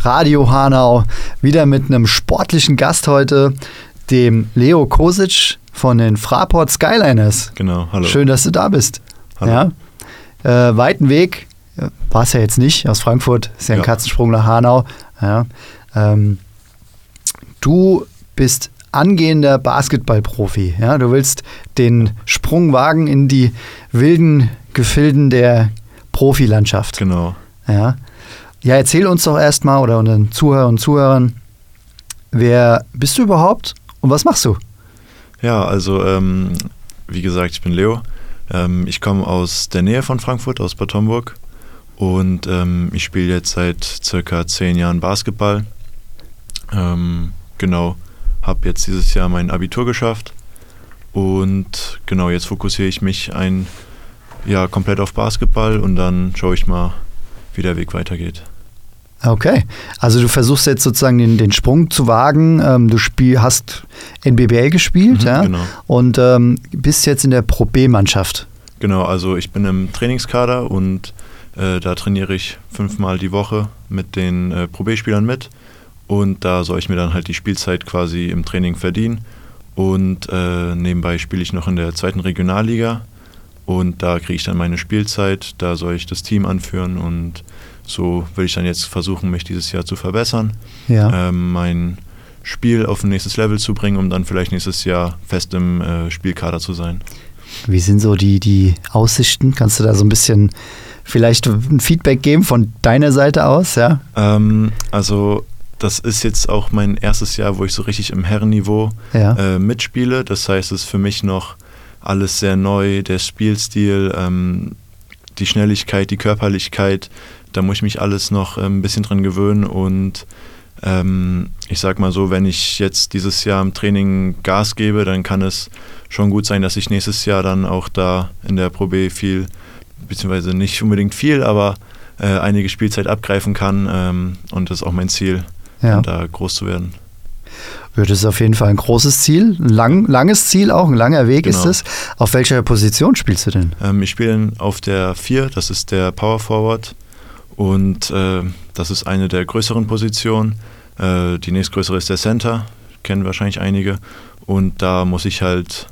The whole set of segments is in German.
Radio Hanau. Wieder mit einem sportlichen Gast heute, dem Leo Kosic von den Fraport Skyliners. Genau, hallo. Schön, dass du da bist. Hallo. Ja. Äh, weiten Weg war es ja jetzt nicht aus Frankfurt, ist ja ein Ja. Katzensprung nach Hanau. Ja. Ähm, du bist angehender Basketballprofi. Ja? Du willst den Sprung wagen in die wilden Gefilden der Profilandschaft. Genau. Ja. Ja, erzähl uns doch erstmal oder unseren Zuhörern und Zuhörern, wer bist du überhaupt und was machst du? Ja, also ähm, wie gesagt, ich bin Leo. Ähm, ich komme aus der Nähe von Frankfurt, aus Bad Homburg. Und ähm, ich spiele jetzt seit circa zehn Jahren Basketball. Ähm, genau, habe jetzt dieses Jahr mein Abitur geschafft. Und genau, jetzt fokussiere ich mich ein ja, komplett auf Basketball und dann schaue ich mal, wie der Weg weitergeht. Okay, also du versuchst jetzt sozusagen den, den Sprung zu wagen. Ähm, du spiel, hast NBBL gespielt Mhm, ja? genau. und ähm, bist jetzt in der Pro B-Mannschaft. Genau, also ich bin im Trainingskader und äh, da trainiere ich fünfmal die Woche mit den äh, Pro B-Spielern mit. Und da soll ich mir dann halt die Spielzeit quasi im Training verdienen. Und äh, nebenbei spiele ich noch in der zweiten Regionalliga. Und da kriege ich dann meine Spielzeit, da soll ich das Team anführen und so will ich dann jetzt versuchen, mich dieses Jahr zu verbessern, Ja. ähm, mein Spiel auf ein nächstes Level zu bringen, um dann vielleicht nächstes Jahr fest im äh, Spielkader zu sein. Wie sind so die, die Aussichten? Kannst du da so ein bisschen vielleicht ein Feedback geben von deiner Seite aus? Ja. Ähm, also das ist jetzt auch mein erstes Jahr, wo ich so richtig im Herrenniveau Ja. äh, mitspiele. Das heißt, es ist für mich noch alles sehr neu, der Spielstil, ähm, die Schnelligkeit, die Körperlichkeit. Da muss ich mich alles noch äh, ein bisschen dran gewöhnen und ähm, ich sag mal so, wenn ich jetzt dieses Jahr im Training Gas gebe, dann kann es schon gut sein, dass ich nächstes Jahr dann auch da in der Pro B viel, beziehungsweise nicht unbedingt viel, aber äh, einige Spielzeit abgreifen kann ähm, und das ist auch mein Ziel, Ja. da groß zu werden. Ja, Das ist auf jeden Fall ein großes Ziel, ein lang, langes Ziel auch, ein langer Weg ist Genau. es. Auf welcher Position spielst du denn? Ähm, ich spiele auf der 4, das ist der Power Forward und äh, das ist eine der größeren Positionen. Äh, die nächstgrößere ist der Center, kennen wahrscheinlich einige. Und da muss ich halt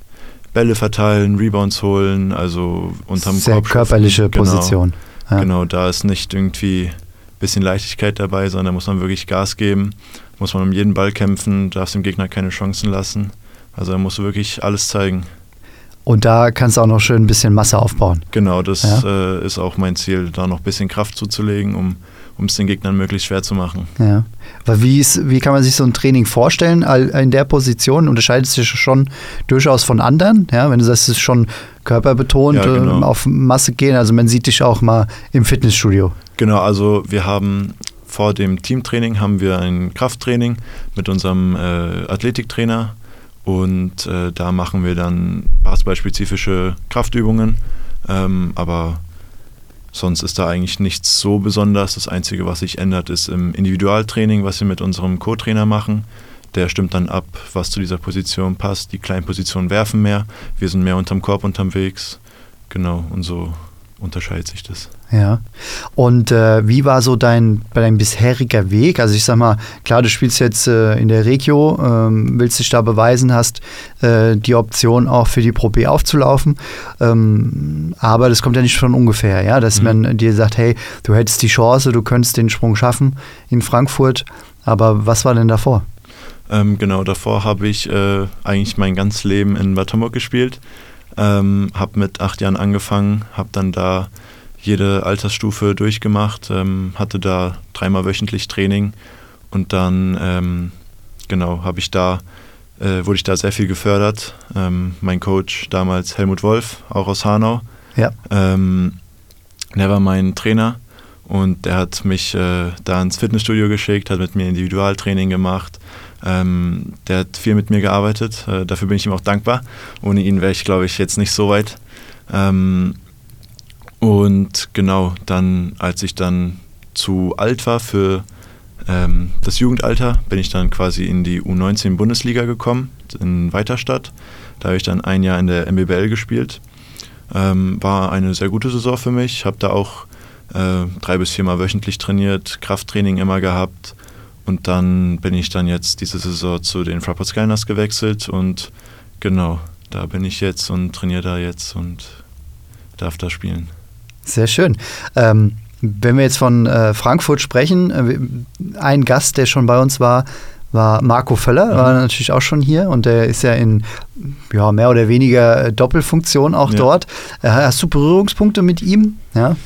Bälle verteilen, Rebounds holen, also unterm Sehr Korb körperliche Genau. Position. Ja. Genau, da ist nicht irgendwie ein bisschen Leichtigkeit dabei, sondern da muss man wirklich Gas geben, muss man um jeden Ball kämpfen, darf dem Gegner keine Chancen lassen. Also da musst du wirklich alles zeigen. Und da kannst du auch noch schön ein bisschen Masse aufbauen. Genau, das Ja. äh, ist auch mein Ziel, da noch ein bisschen Kraft zuzulegen, um um es den Gegnern möglichst schwer zu machen. Ja. Aber wie, ist, wie kann man sich so ein Training vorstellen? In der Position unterscheidet sich schon durchaus von anderen. Ja, wenn du sagst, es ist schon körperbetont, Ja, genau. ähm, auf Masse gehen. Also man sieht dich auch mal im Fitnessstudio. Genau, also wir haben vor dem Teamtraining haben wir ein Krafttraining mit unserem äh, Athletiktrainer und äh, da machen wir dann basketballspezifische Kraftübungen, ähm, aber sonst ist da eigentlich nichts so besonders. Das Einzige, was sich ändert, ist im Individualtraining, was wir mit unserem Co-Trainer machen. Der stimmt dann ab, was zu dieser Position passt. Die kleinen Positionen werfen mehr, wir sind mehr unterm Korb unterwegs. Genau, und so unterscheidet sich das. Ja. Und äh, wie war so dein, dein bisheriger Weg? Also ich sag mal, klar, du spielst jetzt äh, in der Regio, ähm, willst dich da beweisen, hast äh, die Option auch für die Pro B aufzulaufen. Ähm, aber das kommt ja nicht von ungefähr, ja, dass Mhm. man dir sagt, hey, du hättest die Chance, du könntest den Sprung schaffen in Frankfurt. Aber was war denn davor? Ähm, genau, davor habe ich äh, eigentlich mein ganzes Leben in Bad Homburg gespielt. Ähm, habe mit acht Jahren angefangen, habe dann da jede Altersstufe durchgemacht, ähm, hatte da dreimal wöchentlich Training und dann ähm, genau habe ich da äh, wurde ich da sehr viel gefördert. Ähm, mein Coach damals Helmut Wolf, auch aus Hanau, Ja. ähm, der war mein Trainer und der hat mich äh, da ins Fitnessstudio geschickt, hat mit mir Individualtraining gemacht, Ähm, der hat viel mit mir gearbeitet, äh, dafür bin ich ihm auch dankbar. Ohne ihn wäre ich, glaube ich, jetzt nicht so weit. Ähm, und genau, dann, als ich dann zu alt war für ähm, das Jugendalter, bin ich dann quasi in die U19-Bundesliga gekommen, in Weiterstadt. Da habe ich dann ein Jahr in der MBBL gespielt. Ähm, war eine sehr gute Saison für mich. Habe da auch äh, drei bis viermal wöchentlich trainiert, Krafttraining immer gehabt. Und dann bin ich dann jetzt diese Saison zu den Fraport Skyliners gewechselt und genau, da bin ich jetzt und trainiere da jetzt und darf da spielen. Sehr schön. Ähm, wenn wir jetzt von äh, Frankfurt sprechen, äh, ein Gast, der schon bei uns war, war Marco Völler, mhm. war natürlich auch schon hier und der ist ja in ja, mehr oder weniger Doppelfunktion auch ja. dort. Äh, hast du Berührungspunkte mit ihm? Ja.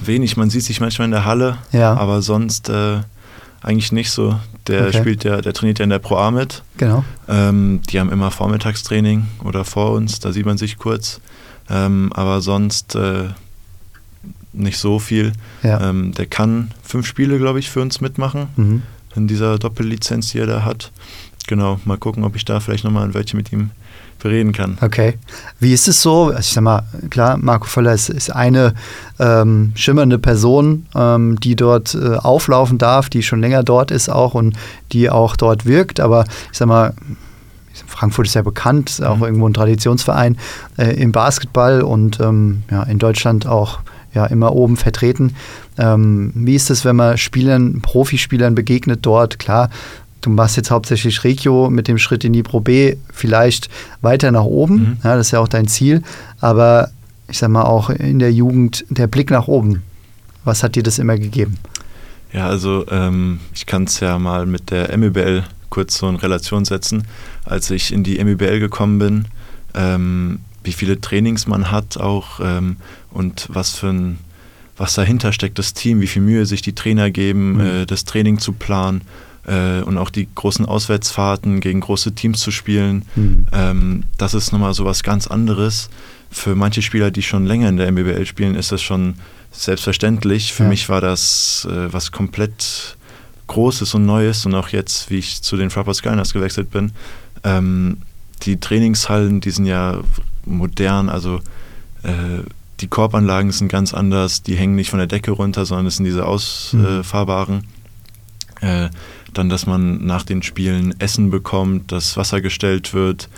Wenig, man sieht sich manchmal in der Halle, ja. aber sonst äh, eigentlich nicht so. Der okay. spielt ja, der trainiert ja in der Pro A mit. Genau. Ähm, die haben immer Vormittagstraining oder vor uns, da sieht man sich kurz. Ähm, aber sonst äh, nicht so viel. Ja. Ähm, der kann fünf Spiele, glaube ich, für uns mitmachen. Mhm. In dieser Doppellizenz, die er da hat. Genau, mal gucken, ob ich da vielleicht nochmal ein Wörtchen mit ihm bereden kann. Okay. Wie ist es so? Also ich sag mal, klar, Marco Völler ist, ist eine ähm, schimmernde Person, ähm, die dort äh, auflaufen darf, die schon länger dort ist auch und die auch dort wirkt. Aber ich sag mal, Frankfurt ist ja bekannt, auch mhm. irgendwo ein Traditionsverein äh, im Basketball und ähm, ja, in Deutschland auch ja, immer oben vertreten. Ähm, wie ist es, wenn man Spielern, Profispielern begegnet dort? Klar, du machst jetzt hauptsächlich Regio mit dem Schritt in die Pro B vielleicht weiter nach oben. Mhm. Ja, das ist ja auch dein Ziel. Aber ich sag mal auch in der Jugend der Blick nach oben. Was hat dir das immer gegeben? Ja, also ähm, ich kann es ja mal mit der MEBL kurz so in Relation setzen. Als ich in die MEBL gekommen bin, ähm, wie viele Trainings man hat auch ähm, und was für ein was dahinter steckt, das Team, wie viel Mühe sich die Trainer geben, mhm. äh, das Training zu planen äh, und auch die großen Auswärtsfahrten gegen große Teams zu spielen. Mhm. Ähm, das ist nochmal so was ganz anderes. Für manche Spieler, die schon länger in der MBBL spielen, ist das schon selbstverständlich. Für ja. mich war das äh, was komplett Großes und Neues und auch jetzt, wie ich zu den Fraport Skyliners gewechselt bin. Ähm, die Trainingshallen, die sind ja modern, also äh, die Korbanlagen sind ganz anders, die hängen nicht von der Decke runter, sondern es sind diese ausfahrbaren. Mhm. Äh, dann, dass man nach den Spielen Essen bekommt, dass Wasser gestellt wird,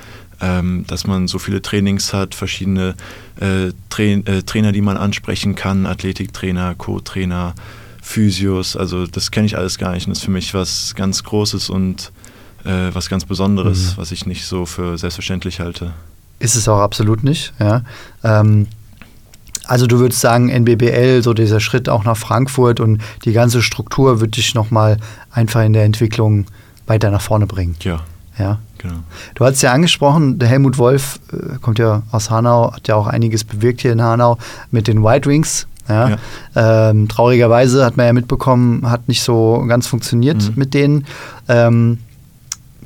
ähm, dass man so viele Trainings hat, verschiedene äh, Tra äh, Trainer, die man ansprechen kann, Athletiktrainer, Co-Trainer, Physios, also das kenne ich alles gar nicht und das ist für mich was ganz Großes und äh, was ganz Besonderes, mhm. was ich nicht so für selbstverständlich halte. Ist es auch absolut nicht, ja. Ähm, also du würdest sagen, NBBL, so dieser Schritt auch nach Frankfurt und die ganze Struktur wird dich nochmal einfach in der Entwicklung weiter nach vorne bringen. Ja. Ja. Genau. Du hast ja angesprochen, der Helmut Wolf äh, kommt ja aus Hanau, hat ja auch einiges bewirkt hier in Hanau mit den White Wings. Ja. ja. Ähm, traurigerweise hat man ja mitbekommen, hat nicht so ganz funktioniert mhm. mit denen. Ähm,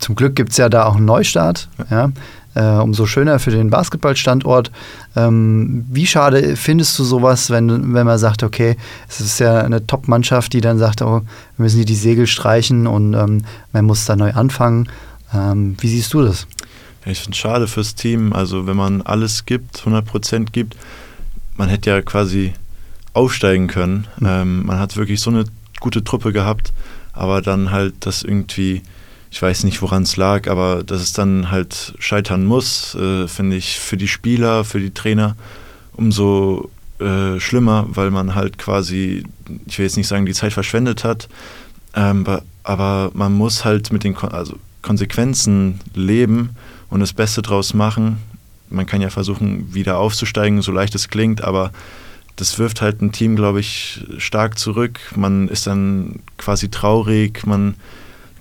zum Glück gibt es ja da auch einen Neustart. Ja. Äh, umso schöner für den Basketballstandort. Ähm, wie schade findest du sowas, wenn, wenn man sagt, okay, es ist ja eine Top-Mannschaft, die dann sagt, oh, wir müssen hier die Segel streichen und ähm, man muss da neu anfangen. Ähm, wie siehst du das? Ja, ich finde es schade fürs Team. Also wenn man alles gibt, 100 Prozent gibt, man hätte ja quasi aufsteigen können. Mhm. Ähm, man hat wirklich so eine gute Truppe gehabt, aber dann halt das irgendwie, ich weiß nicht, woran es lag, aber dass es dann halt scheitern muss, äh, finde ich für die Spieler, für die Trainer umso äh, schlimmer, weil man halt quasi, ich will jetzt nicht sagen, die Zeit verschwendet hat, ähm, aber man muss halt mit den Kon also Konsequenzen leben und das Beste draus machen. Man kann ja versuchen, wieder aufzusteigen, so leicht es klingt, aber das wirft halt ein Team, glaube ich, stark zurück. Man ist dann quasi traurig, man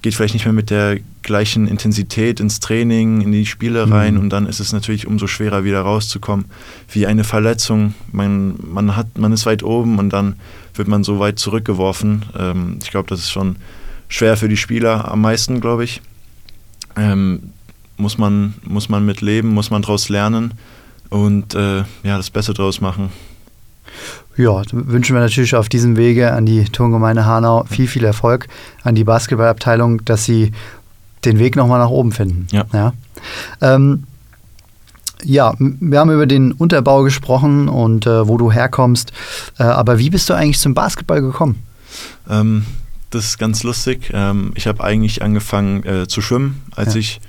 geht vielleicht nicht mehr mit der gleichen Intensität ins Training, in die Spiele mhm. rein mhm. und dann ist es natürlich umso schwerer wieder rauszukommen. Wie eine Verletzung, man, man, hat, man ist weit oben und dann wird man so weit zurückgeworfen. Ähm, ich glaube, das ist schon schwer für die Spieler am meisten, glaube ich. Ähm, muss, man, muss man mit leben, muss man daraus lernen und äh, ja, das Beste daraus machen. Ja, wünschen wir natürlich auf diesem Wege an die Turngemeinde Hanau viel, viel Erfolg, an die Basketballabteilung, dass sie den Weg nochmal nach oben finden. Ja. Ja. Ähm, ja, wir haben über den Unterbau gesprochen und äh, wo du herkommst. Äh, aber wie bist du eigentlich zum Basketball gekommen? Ähm, das ist ganz lustig. Ähm, ich habe eigentlich angefangen äh, zu schwimmen, als Ja. ich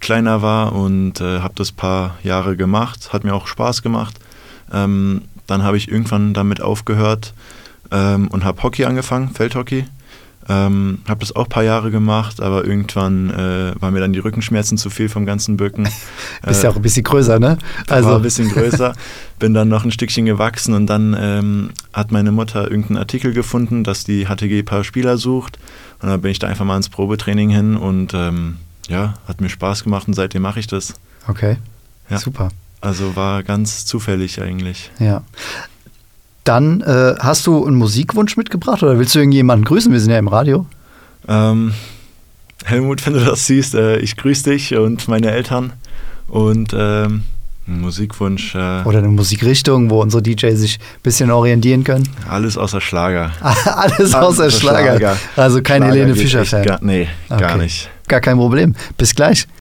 kleiner war und äh, habe das paar Jahre gemacht. Hat mir auch Spaß gemacht. Ähm, dann habe ich irgendwann damit aufgehört ähm, und habe Hockey angefangen, Feldhockey. Ähm, habe das auch ein paar Jahre gemacht, aber irgendwann äh, waren mir dann die Rückenschmerzen zu viel vom ganzen Bücken. Bist Äh, ja auch ein bisschen größer, ne? also war ein bisschen größer, bin dann noch ein Stückchen gewachsen und dann ähm, hat meine Mutter irgendeinen Artikel gefunden, dass die HTG ein paar Spieler sucht und dann bin ich da einfach mal ins Probetraining hin und ähm, ja, hat mir Spaß gemacht und seitdem mache ich das. Okay. Ja. Super. Also war ganz zufällig eigentlich. Ja. Dann äh, hast du einen Musikwunsch mitgebracht oder willst du irgendjemanden grüßen? Wir sind ja im Radio. Ähm, Helmut, wenn du das siehst, äh, ich grüße dich und meine Eltern und ähm, Musikwunsch, äh, Oder eine Musikrichtung, wo unsere DJs sich ein bisschen orientieren können. alles außer Schlager. Alles außer Alles Schlager. Also kein Schlager Helene Fischer-Fan. Gar, nee, gar Okay. nicht. Gar kein Problem. Bis gleich.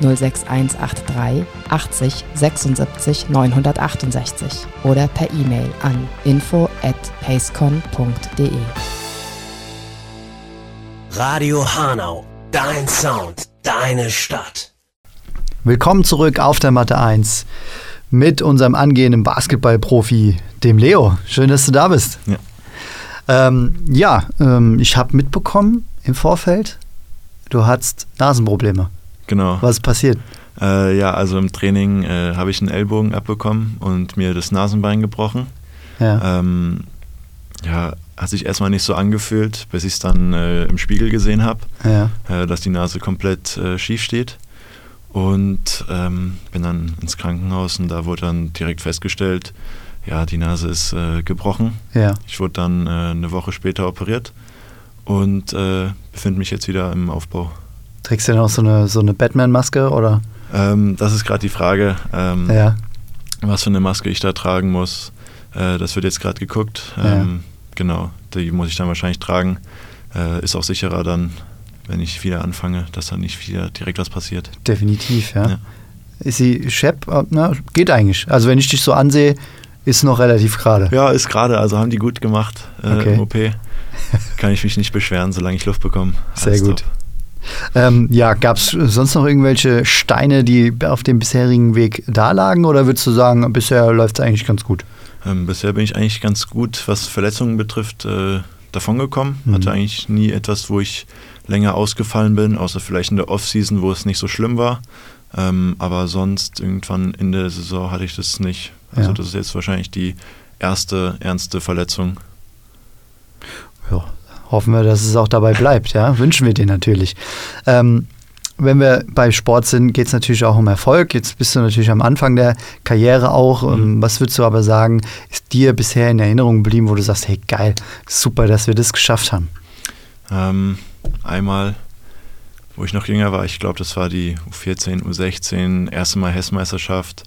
06183 80 76 968 oder per E-Mail an info at pacecon.de. Radio Hanau, dein Sound, deine Stadt. Willkommen zurück auf der Matte 1 mit unserem angehenden Basketballprofi, dem Leo. Schön, dass du da bist. Ja. Ähm, ja, ähm, ich habe mitbekommen im Vorfeld, du hattest Nasenprobleme. Genau. Was ist passiert? Äh, ja, also im Training äh, habe ich einen Ellbogen abbekommen und mir das Nasenbein gebrochen. Ja. Ähm, ja, hat sich erstmal nicht so angefühlt, bis ich es dann äh, im Spiegel gesehen habe, ja. äh, dass die Nase komplett äh, schief steht. Und ähm, bin dann ins Krankenhaus und da wurde dann direkt festgestellt, ja, die Nase ist äh, gebrochen. Ja. Ich wurde dann äh, eine Woche später operiert und äh, befinde mich jetzt wieder im Aufbau. Trägst du denn auch so eine, so eine Batman-Maske oder? Ähm, das ist gerade die Frage, ähm, Ja. was für eine Maske ich da tragen muss. Äh, das wird jetzt gerade geguckt. Ja. Ähm, Genau, die muss ich dann wahrscheinlich tragen. Äh, ist auch sicherer dann, wenn ich wieder anfange, dass dann nicht wieder direkt was passiert. Definitiv, ja. Ja. Ist sie Shep? Äh, Na, geht eigentlich. Also wenn ich dich so ansehe, ist noch relativ gerade. Ja, ist gerade, also haben die gut gemacht äh, Okay. im OP. Kann ich mich nicht beschweren, solange ich Luft bekomme. Sehr Alles gut. top. Ähm, ja, gab es sonst noch irgendwelche Steine, die auf dem bisherigen Weg da lagen? Oder würdest du sagen, bisher läuft es eigentlich ganz gut? Ähm, bisher bin ich eigentlich ganz gut, was Verletzungen betrifft, äh, davongekommen. Mhm. Hatte eigentlich nie etwas, wo ich länger ausgefallen bin, außer vielleicht in der Offseason, wo es nicht so schlimm war. Ähm, aber sonst irgendwann in der Saison hatte ich das nicht. Also Ja. das ist jetzt wahrscheinlich die erste ernste Verletzung. Ja, hoffen wir, dass es auch dabei bleibt, ja. Wünschen wir dir natürlich. Ähm, wenn wir bei Sport sind, geht es natürlich auch um Erfolg. Jetzt bist du natürlich am Anfang der Karriere auch. Ähm, was würdest du aber sagen, ist dir bisher in Erinnerung geblieben, wo du sagst, hey geil, super, dass wir das geschafft haben? Ähm, einmal, wo ich noch jünger war, ich glaube, das war die U14, U16, erste Mal Hessmeisterschaft.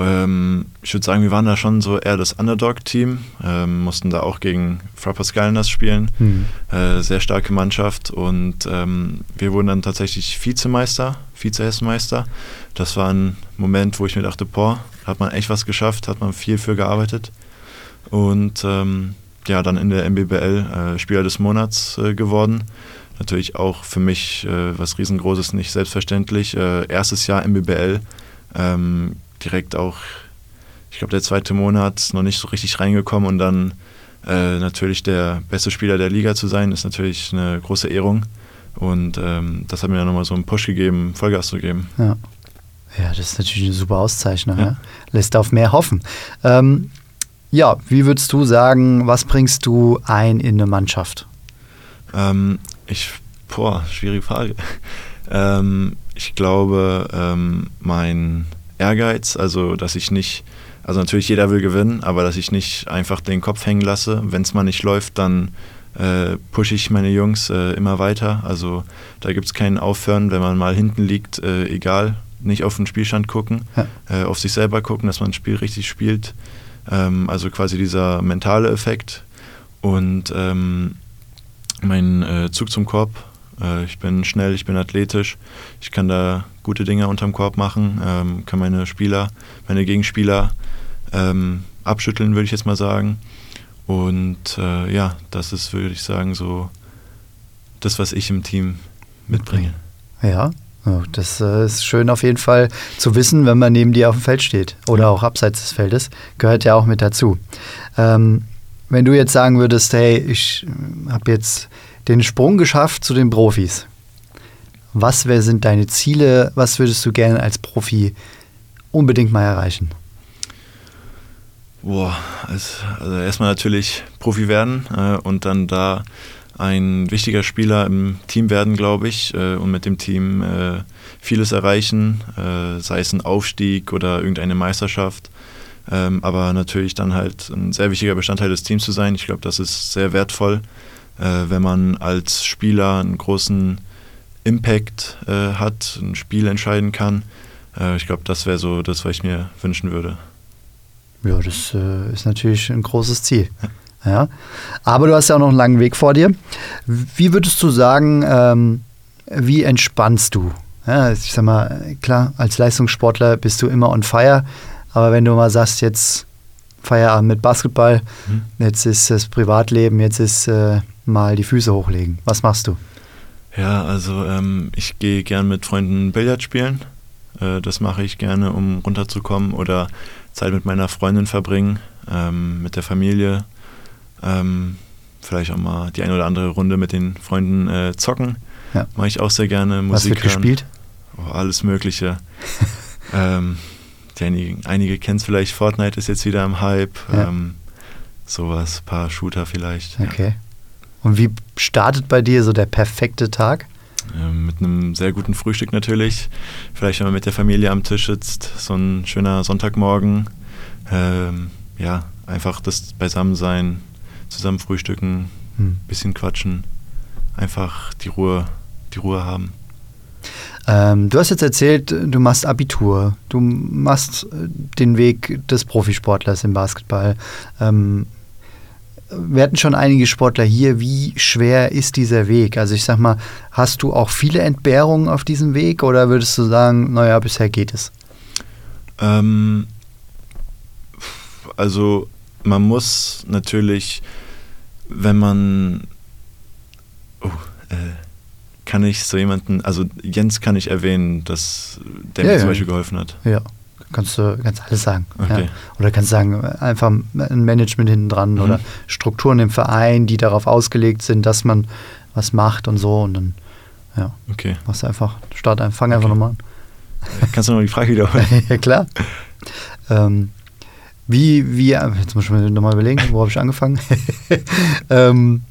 Ähm, ich würde sagen, wir waren da schon so eher das Underdog-Team, ähm, mussten da auch gegen Frappers Galnas spielen. Hm. Äh, sehr starke Mannschaft und ähm, wir wurden dann tatsächlich Vizemeister, Vize-Hessenmeister. Das war ein Moment, wo ich mir dachte, boah, hat man echt was geschafft, hat man viel für gearbeitet. Und ähm, ja, dann in der MBBL äh, Spieler des Monats äh, geworden. Natürlich auch für mich äh, was riesengroßes, nicht selbstverständlich. Äh, erstes Jahr MBBL, ähm, direkt auch, ich glaube, der zweite Monat noch nicht so richtig reingekommen und dann äh, natürlich der beste Spieler der Liga zu sein, ist natürlich eine große Ehrung. Und ähm, das hat mir dann nochmal so einen Push gegeben, Vollgas zu geben. Ja. ja, das ist natürlich eine super Auszeichnung. Ja. Ja. Lässt auf mehr hoffen. Ähm, ja, wie würdest du sagen, was bringst du ein in eine Mannschaft? Ähm, ich Boah, schwierige Frage. Ähm, ich glaube, ähm, mein Ehrgeiz, also dass ich nicht, also natürlich jeder will gewinnen, aber dass ich nicht einfach den Kopf hängen lasse. Wenn es mal nicht läuft, dann äh, pushe ich meine Jungs äh, immer weiter. Also da gibt es kein Aufhören, wenn man mal hinten liegt, äh, egal, nicht auf den Spielstand gucken, Ja. äh, auf sich selber gucken, dass man ein Spiel richtig spielt. Ähm, also quasi dieser mentale Effekt. Und ähm, mein äh, Zug zum Korb. Äh, ich bin schnell, ich bin athletisch. Ich kann da gute Dinge unterm Korb machen, ähm, kann meine Spieler, meine Gegenspieler ähm, abschütteln, würde ich jetzt mal sagen. Und äh, ja, das ist, würde ich sagen, so das, was ich im Team mitbringe. Ja, oh, das äh, ist schön auf jeden Fall zu wissen, wenn man neben dir auf dem Feld steht oder auch abseits des Feldes. Gehört ja auch mit dazu. Ähm, wenn du jetzt sagen würdest, hey, ich habe jetzt den Sprung geschafft zu den Profis. Was wär, sind deine Ziele? Was würdest du gerne als Profi unbedingt mal erreichen? Boah, also, also erstmal natürlich Profi werden äh, und dann da ein wichtiger Spieler im Team werden, glaube ich, äh, und mit dem Team äh, vieles erreichen, äh, sei es ein Aufstieg oder irgendeine Meisterschaft. Ähm, aber natürlich dann halt ein sehr wichtiger Bestandteil des Teams zu sein. Ich glaube, das ist sehr wertvoll, wenn man als Spieler einen großen Impact äh, hat, ein Spiel entscheiden kann. Äh, ich glaube, das wäre so das, was ich mir wünschen würde. Ja, das äh, ist natürlich ein großes Ziel. Ja. Aber du hast ja auch noch einen langen Weg vor dir. Wie würdest du sagen, ähm, wie entspannst du? Ja, ich sag mal, klar, als Leistungssportler bist du immer on fire, aber wenn du mal sagst, jetzt Feierabend mit Basketball, Mhm. jetzt ist das Privatleben, jetzt ist äh, mal die Füße hochlegen. Was machst du? Ja, also ähm, ich gehe gern mit Freunden Billard spielen. Äh, das mache ich gerne, um runterzukommen oder Zeit mit meiner Freundin verbringen, ähm, mit der Familie. Ähm, vielleicht auch mal die eine oder andere Runde mit den Freunden äh, zocken. Ja. Mache ich auch sehr gerne. Was Musik wird hören. gespielt? Oh, alles Mögliche. ähm, einige einige kennen es vielleicht, Fortnite ist jetzt wieder im Hype. Ja. Ähm, sowas, paar Shooter vielleicht. ja. Und wie startet bei dir so der perfekte Tag? Ähm, mit einem sehr guten Frühstück natürlich. Vielleicht, wenn man mit der Familie am Tisch sitzt, so ein schöner Sonntagmorgen. Ähm, ja, einfach das Beisammensein, zusammen frühstücken, Hm. bisschen quatschen, einfach die Ruhe, die Ruhe haben. Ähm, du hast jetzt erzählt, du machst Abitur, du machst äh, den Weg des Profisportlers im Basketball. Ähm, wir hatten schon einige Sportler hier. Wie schwer ist dieser Weg? Also ich sag mal, hast du auch viele Entbehrungen auf diesem Weg oder würdest du sagen, naja, bisher geht es? Ähm, also man muss natürlich, wenn man, oh, äh, kann ich so jemanden, also Jens kann ich erwähnen, dass der Ja, mir ja. zum Beispiel geholfen hat. Ja, kannst du kannst alles sagen. Okay. Ja. Oder kannst sagen, einfach ein Management hinten dran Mhm. oder Strukturen im Verein, die darauf ausgelegt sind, dass man was macht und so. Und dann, ja, Okay. machst du einfach, start einfach, fang einfach Okay. nochmal an. Kannst du noch die Frage wiederholen? ja, klar. Ähm, wie, wie, jetzt muss ich mir nochmal überlegen, wo habe ich angefangen? ähm, äh,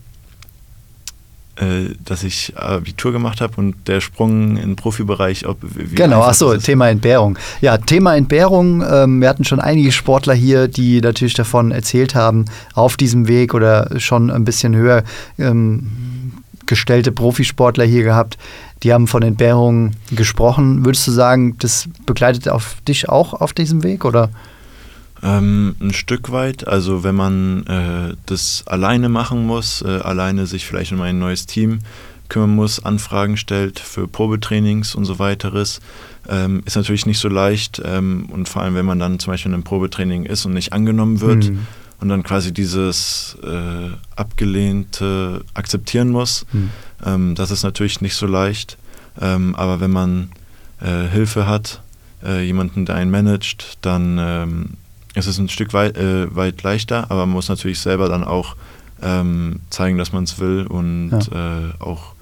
dass ich Abitur gemacht habe und der Sprung in den Profibereich, ob genau, achso. Thema Entbehrung. Ja, Thema Entbehrung. Ähm, wir hatten schon einige Sportler hier, die natürlich davon erzählt haben, auf diesem Weg oder schon ein bisschen höher ähm, gestellte Profisportler hier gehabt. Die haben von Entbehrung gesprochen. Würdest du sagen, das begleitet auf dich auch auf diesem Weg oder? Ähm, ein Stück weit, also wenn man äh, das alleine machen muss, äh, alleine sich vielleicht um ein neues Team kümmern muss, Anfragen stellt für Probetrainings und so weiteres, ähm, ist natürlich nicht so leicht ähm, und vor allem, wenn man dann zum Beispiel in einem Probetraining ist und nicht angenommen wird Mhm. und dann quasi dieses äh, abgelehnte akzeptieren muss, Hm. ähm, das ist natürlich nicht so leicht, ähm, aber wenn man äh, Hilfe hat, äh, jemanden, der einen managt, dann ähm, ist es ein Stück weit, äh, weit leichter, aber man muss natürlich selber dann auch ähm, zeigen, dass man es will und äh, auch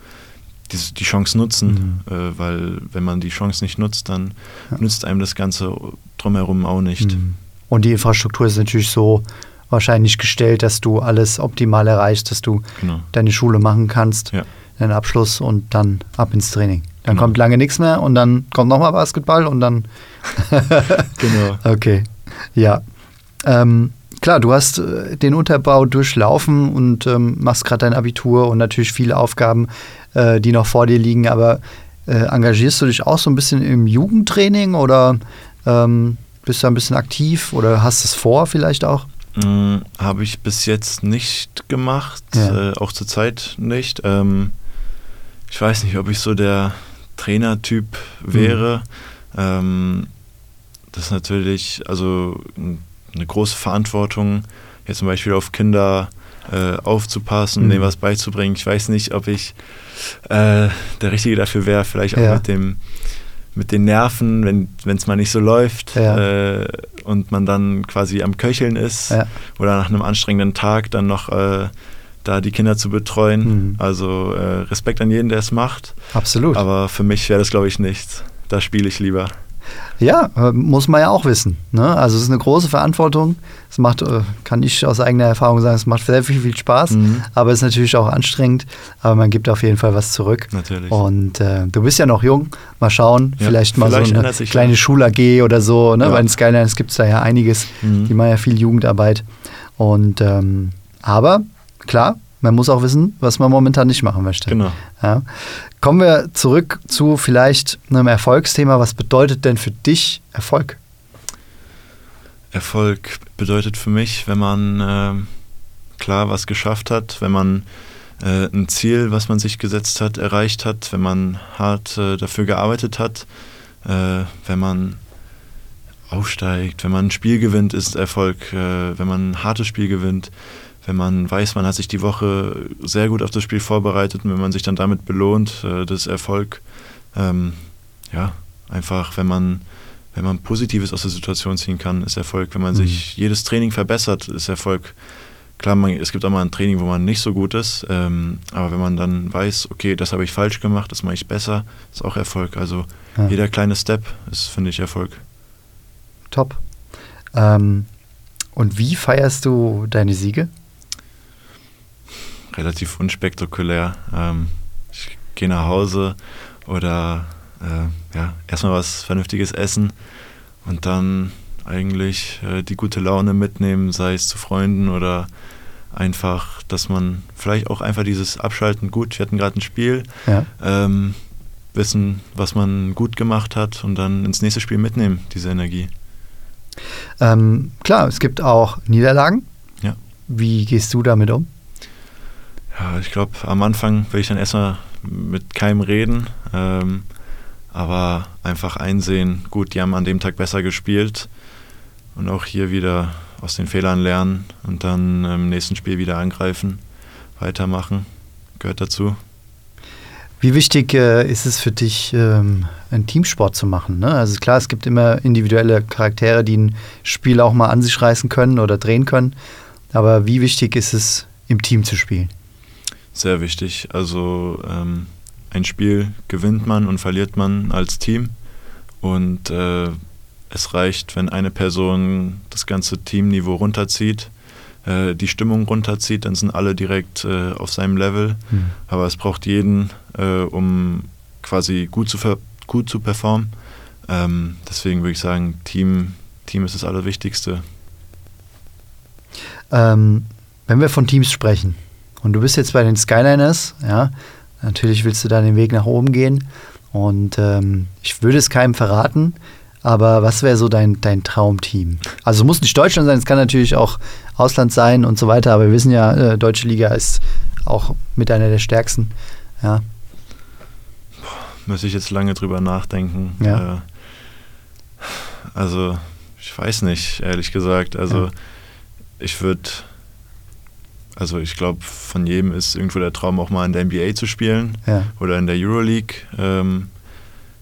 die, die Chance nutzen, äh, weil wenn man die Chance nicht nutzt, dann Ja. nützt einem das Ganze drumherum auch nicht. Mhm. Und die Infrastruktur ist natürlich so wahrscheinlich gestellt, dass du alles optimal erreichst, dass du Genau. deine Schule machen kannst. Ja. den Abschluss und dann ab ins Training. Dann Genau. kommt lange nichts mehr und dann kommt nochmal Basketball und dann. Genau. Okay, ja. Ähm, klar, du hast äh, den Unterbau durchlaufen und ähm, machst gerade dein Abitur und natürlich viele Aufgaben, äh, die noch vor dir liegen. Aber äh, engagierst du dich auch so ein bisschen im Jugendtraining oder ähm, bist du ein bisschen aktiv oder hast es vor vielleicht auch? Mm, Habe ich bis jetzt nicht gemacht, Ja. äh, auch zur Zeit nicht. Ähm, ich weiß nicht, ob ich so der Trainertyp wäre. Ähm, das ist natürlich also eine große Verantwortung, jetzt zum Beispiel auf Kinder äh, aufzupassen, Mhm. denen was beizubringen. Ich weiß nicht, ob ich äh, der Richtige dafür wäre, vielleicht auch Ja. mit dem mit den Nerven, wenn es mal nicht so läuft Ja. äh, und man dann quasi am Köcheln ist Ja. oder nach einem anstrengenden Tag dann noch äh, da die Kinder zu betreuen. Mhm. Also äh, Respekt an jeden, der es macht. Absolut. Aber für mich wäre das, glaube ich, nichts. Da spiele ich lieber. Ja, äh, muss man ja auch wissen. Ne? Also es ist eine große Verantwortung. Es macht, äh, kann ich aus eigener Erfahrung sagen, es macht sehr viel, viel Spaß, Mhm. aber es ist natürlich auch anstrengend. Aber man gibt auf jeden Fall was zurück. Natürlich. Und äh, du bist ja noch jung. Mal schauen, Ja, vielleicht mal vielleicht so eine kleine. Schul-AG oder so. Ne? Ja. Bei den Skylines gibt es da ja einiges. Mhm. Die machen ja viel Jugendarbeit. Und ähm, aber klar, man muss auch wissen, was man momentan nicht machen möchte. Genau. Ja. Kommen wir zurück zu vielleicht einem Erfolgsthema. Was bedeutet denn für dich Erfolg? Erfolg bedeutet für mich, wenn man ähm, klar was geschafft hat, wenn man äh, ein Ziel, was man sich gesetzt hat, erreicht hat, wenn man hart äh, dafür gearbeitet hat, äh, wenn man aufsteigt, wenn man ein Spiel gewinnt, ist Erfolg, äh, wenn man ein hartes Spiel gewinnt, wenn man weiß, man hat sich die Woche sehr gut auf das Spiel vorbereitet und wenn man sich dann damit belohnt, äh, das ist Erfolg. Ähm, ja, einfach, wenn man wenn man Positives aus der Situation ziehen kann, ist Erfolg. Wenn man Mhm. sich jedes Training verbessert, ist Erfolg. Klar, man, es gibt auch mal ein Training, wo man nicht so gut ist, ähm, aber wenn man dann weiß, okay, das habe ich falsch gemacht, das mache ich besser, ist auch Erfolg. Also Ja. jeder kleine Step ist, finde ich, Erfolg. Top. Ähm, und wie feierst du deine Siege? Relativ unspektakulär. Ähm, ich gehe nach Hause oder äh, ja, erstmal was Vernünftiges essen und dann eigentlich äh, die gute Laune mitnehmen, sei es zu Freunden oder einfach, dass man vielleicht auch einfach dieses Abschalten, gut, wir hatten gerade ein Spiel, Ja. ähm, wissen, was man gut gemacht hat und dann ins nächste Spiel mitnehmen, diese Energie. Ähm, klar, es gibt auch Niederlagen. Ja. Wie gehst du damit um? Ja, ich glaube, am Anfang will ich dann erstmal mit keinem reden, ähm, aber einfach einsehen, gut, die haben an dem Tag besser gespielt und auch hier wieder aus den Fehlern lernen und dann im nächsten Spiel wieder angreifen, weitermachen, gehört dazu. Wie wichtig äh, ist es für dich, ähm, einen Teamsport zu machen? Ne? Also klar, es gibt immer individuelle Charaktere, die ein Spiel auch mal an sich reißen können oder drehen können. Aber wie wichtig ist es, im Team zu spielen? Sehr wichtig. Also ähm, ein Spiel gewinnt man und verliert man als Team und äh, es reicht, wenn eine Person das ganze Teamniveau runterzieht, äh, die Stimmung runterzieht, dann sind alle direkt äh, auf seinem Level. Hm. Aber es braucht jeden, äh, um quasi gut zu, gut zu performen. Ähm, deswegen würde ich sagen, Team, Team ist das Allerwichtigste. Ähm, wenn wir von Teams sprechen und du bist jetzt bei den Skyliners, ja, natürlich willst du da den Weg nach oben gehen und ähm, ich würde es keinem verraten, aber was wäre so dein, dein Traumteam? Also es muss nicht Deutschland sein, es kann natürlich auch Ausland sein und so weiter, aber wir wissen ja, äh, deutsche Liga ist auch mit einer der stärksten. Ja, Müsste ich jetzt lange drüber nachdenken. Ja. Äh, also, ich weiß nicht, ehrlich gesagt. Also, Ja. ich würde, also ich glaube, von jedem ist irgendwo der Traum, auch mal in der NBA zu spielen ja. oder in der Euroleague. Ähm,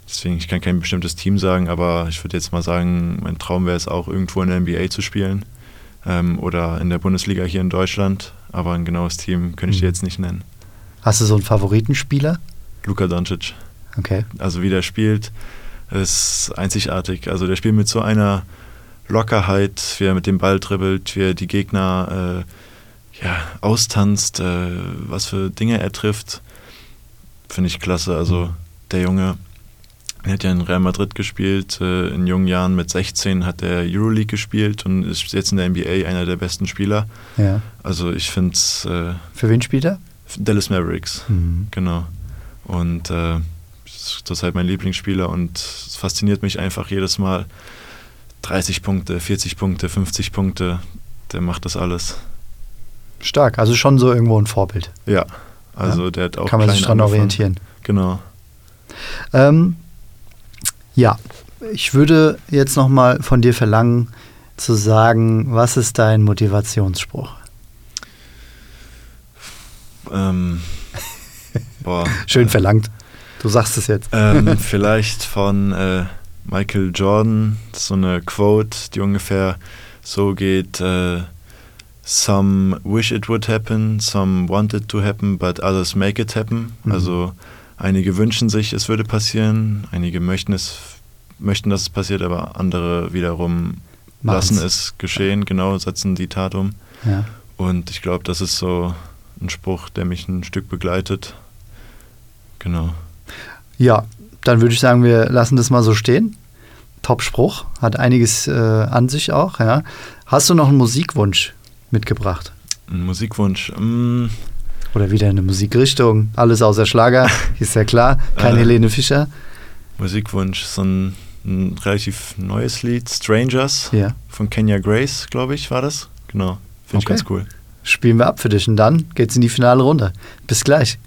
deswegen, ich kann kein bestimmtes Team sagen, aber ich würde jetzt mal sagen, mein Traum wäre es auch, irgendwo in der NBA zu spielen ähm, oder in der Bundesliga hier in Deutschland. Aber ein genaues Team könnte ich dir Mhm. jetzt nicht nennen. Hast du so einen Favoritenspieler? Luka Doncic. Okay. Also wie der spielt, ist einzigartig. Also der spielt mit so einer Lockerheit, wie er mit dem Ball dribbelt, wie er die Gegner äh, ja, austanzt, äh, was für Dinge er trifft. finde ich klasse. Also der Junge, er hat ja in Real Madrid gespielt, äh, in jungen Jahren mit 16 hat er Euroleague gespielt und ist jetzt in der NBA einer der besten Spieler. Ja. Also ich finde es äh, Für wen spielt er? Dallas Mavericks, Mhm. genau. Und äh, das ist halt mein Lieblingsspieler und es fasziniert mich einfach jedes Mal. 30 Punkte, 40 Punkte, 50 Punkte, der macht das alles. Stark, also schon so irgendwo ein Vorbild. Ja, also der hat auch Kann man sich dran angefangen. orientieren. Genau. Ähm, ja, ich würde jetzt nochmal von dir verlangen, zu sagen, was ist dein Motivationsspruch? Ähm, boah. Schön verlangt. Du sagst es jetzt. Ähm, vielleicht von äh, Michael Jordan, so eine Quote, die ungefähr so geht: äh, Some wish it would happen, some want it to happen, but others make it happen. Mhm. Also einige wünschen sich, es würde passieren, einige möchten es, möchten, dass es passiert, aber andere wiederum Machen's. lassen es geschehen, genau, setzen die Tat um. Ja. Und ich glaube, das ist so ein Spruch, der mich ein Stück begleitet. Genau. ja, dann würde ich sagen, wir lassen das mal so stehen. Top-Spruch, hat einiges äh, an sich auch. Ja. Hast du noch einen Musikwunsch mitgebracht? Ein Musikwunsch. Mm, Oder wieder eine Musikrichtung? Alles außer Schlager, ist ja klar. Kein Äh. Helene Fischer. Musikwunsch, so ein, ein relativ neues Lied, Strangers Ja. von Kenya Grace, glaube ich, war das. Genau, finde ich Okay. ganz cool. Spielen wir ab für dich und dann geht's in die finale Runde. Bis gleich.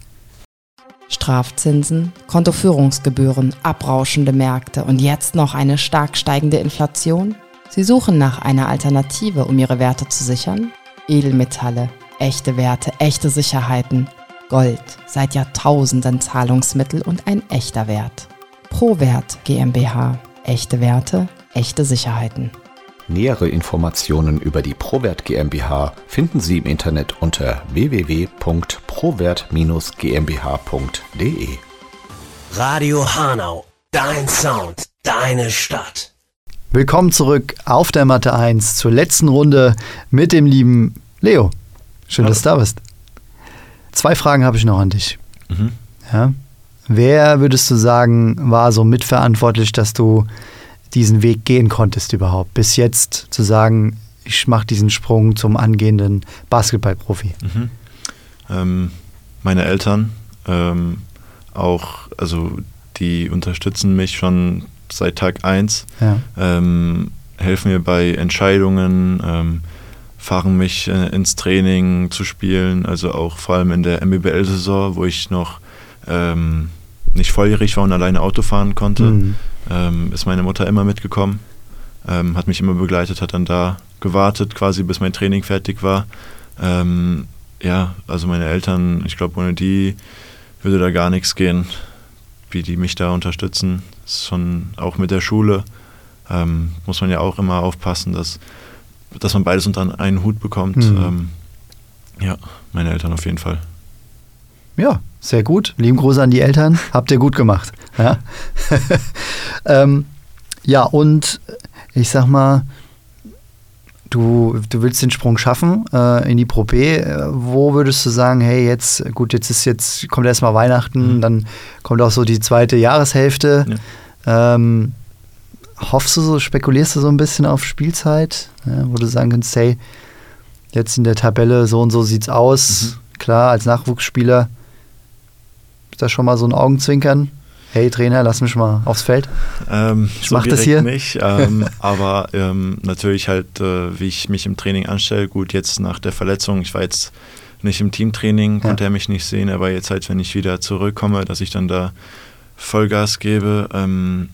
Strafzinsen, Kontoführungsgebühren, abrauschende Märkte und jetzt noch eine stark steigende Inflation? Sie suchen nach einer Alternative, um ihre Werte zu sichern? Edelmetalle, echte Werte, echte Sicherheiten. Gold, seit Jahrtausenden Zahlungsmittel und ein echter Wert. Prowert GmbH. Echte Werte, echte Sicherheiten. Nähere Informationen über die Prowert GmbH finden Sie im Internet unter www.prowert-gmbh.de. Radio Hanau, dein Sound, deine Stadt. Willkommen zurück auf der Matte 1 zur letzten Runde mit dem lieben Leo. Schön, dass du da bist. Zwei Fragen habe ich noch an dich. Mhm. Ja. Wer würdest du sagen, war so mitverantwortlich, dass du diesen Weg gehen konntest überhaupt? Bis jetzt zu sagen, ich mache diesen Sprung zum angehenden Basketballprofi. Mhm. Ähm, meine Eltern ähm, auch, also die unterstützen mich schon seit Tag 1, Ja. ähm, helfen mir bei Entscheidungen, ähm, fahren mich äh, ins Training zu spielen, also auch vor allem in der MBL-Saison, wo ich noch ähm, nicht volljährig war und alleine Auto fahren konnte, Mhm. ähm, ist meine Mutter immer mitgekommen, ähm, hat mich immer begleitet, hat dann da gewartet, quasi bis mein Training fertig war. Ähm, ja, also meine Eltern, ich glaube, ohne die würde da gar nichts gehen, wie die mich da unterstützen. Schon auch mit der Schule ähm, muss man ja auch immer aufpassen, dass, dass man beides unter einen Hut bekommt. Mhm. Ähm, ja, meine Eltern auf jeden Fall. Ja, sehr gut. Lieben Gruß an die Eltern. Habt ihr gut gemacht. Ja, ähm, ja und ich sag mal, du, du willst den Sprung schaffen äh, in die Pro B. Äh, Wo würdest du sagen, hey, jetzt, gut, jetzt ist jetzt, kommt erstmal Weihnachten, Mhm. dann kommt auch so die zweite Jahreshälfte. Ähm, hoffst du so, spekulierst du so ein bisschen auf Spielzeit, ja, wo du sagen kannst, hey, jetzt in der Tabelle so und so sieht's aus. Klar, als Nachwuchsspieler ist das schon mal so ein Augenzwinkern. Hey Trainer, lass mich mal aufs Feld. Ähm, Ich so mach das hier. nicht, ähm, aber ähm, natürlich halt, äh, wie ich mich im Training anstelle. Gut, jetzt nach der Verletzung, ich war jetzt nicht im Teamtraining, konnte er mich nicht sehen, aber jetzt halt, wenn ich wieder zurückkomme, dass ich dann da Vollgas gebe ähm,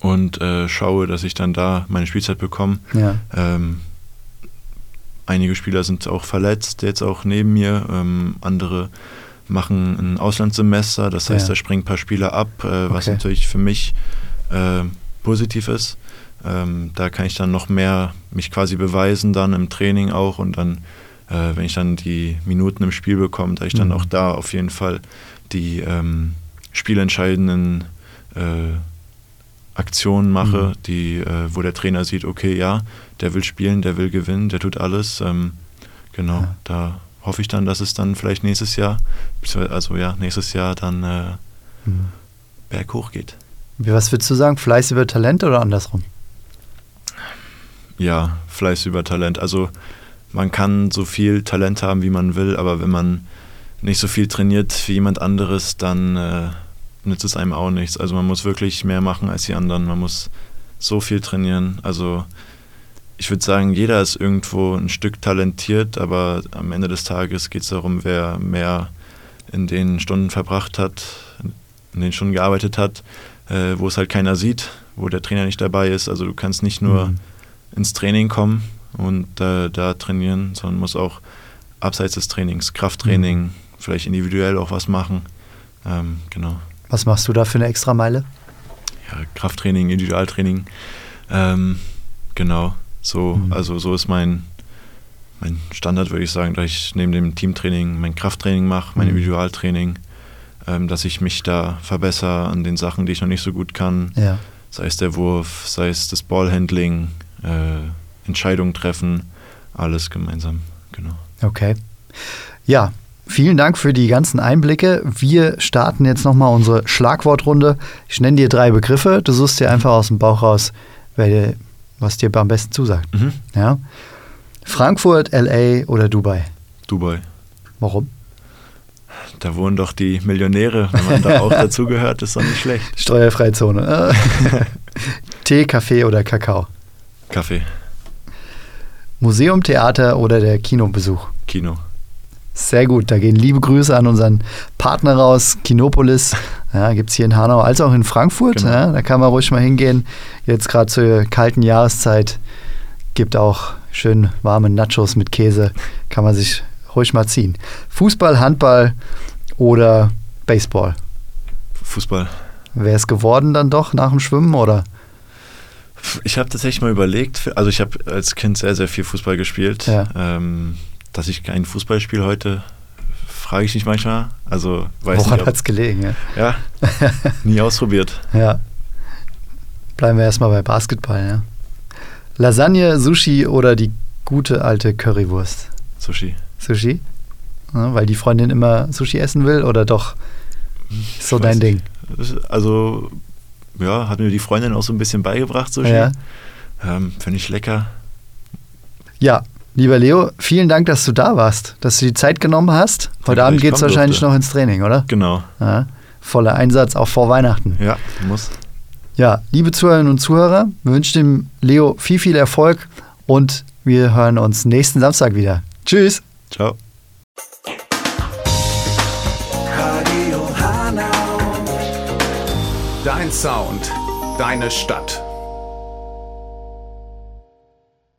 und äh, schaue, dass ich dann da meine Spielzeit bekomme. Ja. Ähm, einige Spieler sind auch verletzt, jetzt auch neben mir. Ähm, andere machen ein Auslandssemester, das heißt, Ja. da springen ein paar Spieler ab, äh, was Okay. natürlich für mich äh, positiv ist. Ähm, da kann ich dann noch mehr mich quasi beweisen, dann im Training auch und dann, äh, wenn ich dann die Minuten im Spiel bekomme, dass ich dann Mhm. auch da auf jeden Fall die ähm, spielentscheidenden äh, Aktionen mache, Mhm. die, äh, wo der Trainer sieht, okay, ja, der will spielen, der will gewinnen, der tut alles. Ähm, genau, Ja. da hoffe ich dann, dass es dann vielleicht nächstes Jahr, also ja, nächstes Jahr dann äh, mhm. berghoch geht. Was würdest du sagen? Fleiß über Talent oder andersrum? Ja, Fleiß über Talent. Also man kann so viel Talent haben, wie man will, aber wenn man nicht so viel trainiert wie jemand anderes, dann äh, nützt es einem auch nichts. Also man muss wirklich mehr machen als die anderen. Man muss so viel trainieren. Also ich würde sagen, jeder ist irgendwo ein Stück talentiert, aber am Ende des Tages geht es darum, wer mehr in den Stunden verbracht hat, in den Stunden gearbeitet hat, äh, wo es halt keiner sieht, wo der Trainer nicht dabei ist. Also du kannst nicht nur mhm. ins Training kommen und äh, da trainieren, sondern musst auch abseits des Trainings, Krafttraining, mhm. vielleicht individuell auch was machen. Ähm, genau. Was machst du da für eine Extrameile? Ja, Krafttraining, Individualtraining. Ähm, genau. So, mhm. also so ist mein, mein Standard, würde ich sagen, dass ich neben dem Teamtraining mein Krafttraining mache, mein mhm. Individualtraining, ähm, dass ich mich da verbessere an den Sachen, die ich noch nicht so gut kann. Ja. Sei es der Wurf, sei es das Ballhandling, äh, Entscheidungen treffen, alles gemeinsam, genau. Okay. Ja, vielen Dank für die ganzen Einblicke. Wir starten jetzt nochmal unsere Schlagwortrunde. Ich nenne dir drei Begriffe. Du suchst dir einfach aus dem Bauch raus, welche was dir am besten zusagt. Mhm. Ja? Frankfurt, LA oder Dubai? Dubai. Warum? Da wohnen doch die Millionäre. Wenn man da auch dazugehört, ist doch nicht schlecht. Steuerfreie Zone. Tee, Kaffee oder Kakao? Kaffee. Museum, Theater oder der Kinobesuch? Kino. Sehr gut, da gehen liebe Grüße an unseren Partner raus, Kinopolis. Ja, Gibt es hier in Hanau als auch in Frankfurt. Genau. Ja, da kann man ruhig mal hingehen. Jetzt gerade zur kalten Jahreszeit gibt auch schön warme Nachos mit Käse. Kann man sich ruhig mal ziehen. Fußball, Handball oder Baseball? Fußball. Wäre es geworden dann doch nach dem Schwimmen oder? Ich habe tatsächlich mal überlegt, also ich habe als Kind sehr, sehr viel Fußball gespielt. Ja. Ähm, dass ich kein Fußball spiele heute, frage ich mich manchmal. Also weiß Woran hat es gelegen? Ja, ja nie ausprobiert. Ja. Bleiben wir erstmal bei Basketball, ja. Lasagne, Sushi oder die gute alte Currywurst? Sushi. Sushi? Ja, weil die Freundin immer Sushi essen will oder doch so dein Ding? Also, ja, hat mir die Freundin auch so ein bisschen beigebracht, Sushi. Ja. Ähm, Finde ich lecker. Ja, Lieber Leo, vielen Dank, dass du da warst, dass du die Zeit genommen hast. Heute Danke, Abend geht es wahrscheinlich durfte. noch ins Training, oder? Genau. Ja, voller Einsatz, auch vor Weihnachten. Ja, muss. Ja, liebe Zuhörerinnen und Zuhörer, wir wünschen dem Leo viel, viel Erfolg und wir hören uns nächsten Samstag wieder. Tschüss. Ciao. Dein Sound, deine Stadt.